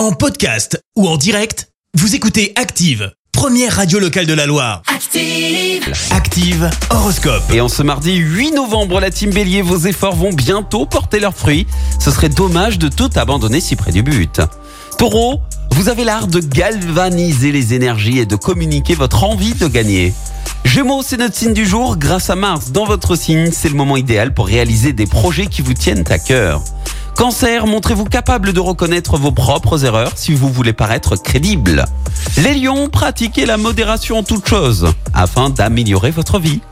En podcast ou en direct, vous écoutez Active, première radio locale de la Loire. Active. Active Horoscope. Et en ce mardi 8 novembre, la team Bélier, vos efforts vont bientôt porter leurs fruits. Ce serait dommage de tout abandonner si près du but. Taureau, vous avez l'art de galvaniser les énergies et de communiquer votre envie de gagner. Gémeaux, c'est notre signe du jour. Grâce à Mars dans votre signe, c'est le moment idéal pour réaliser des projets qui vous tiennent à cœur. Cancer, montrez-vous capable de reconnaître vos propres erreurs si vous voulez paraître crédible. Les lions, pratiquez la modération en toute chose afin d'améliorer votre vie.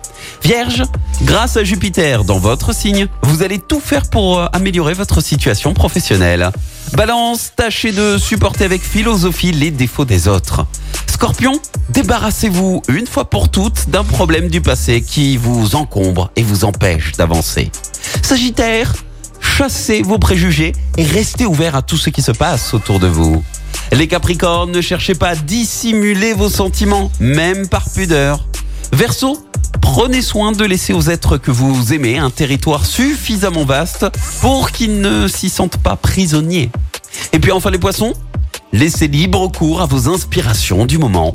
Vierge, grâce à Jupiter dans votre signe, vous allez tout faire pour euh, améliorer votre situation professionnelle. Balance, tâchez de supporter avec philosophie les défauts des autres. Scorpion, débarrassez-vous une fois pour toutes d'un problème du passé qui vous encombre et vous empêche d'avancer. Sagittaire, chassez vos préjugés et restez ouvert à tout ce qui se passe autour de vous. Les Capricornes, ne cherchez pas à dissimuler vos sentiments, même par pudeur. Verseau, prenez soin de laisser aux êtres que vous aimez un territoire suffisamment vaste pour qu'ils ne s'y sentent pas prisonniers. Et puis enfin les poissons, laissez libre cours à vos inspirations du moment.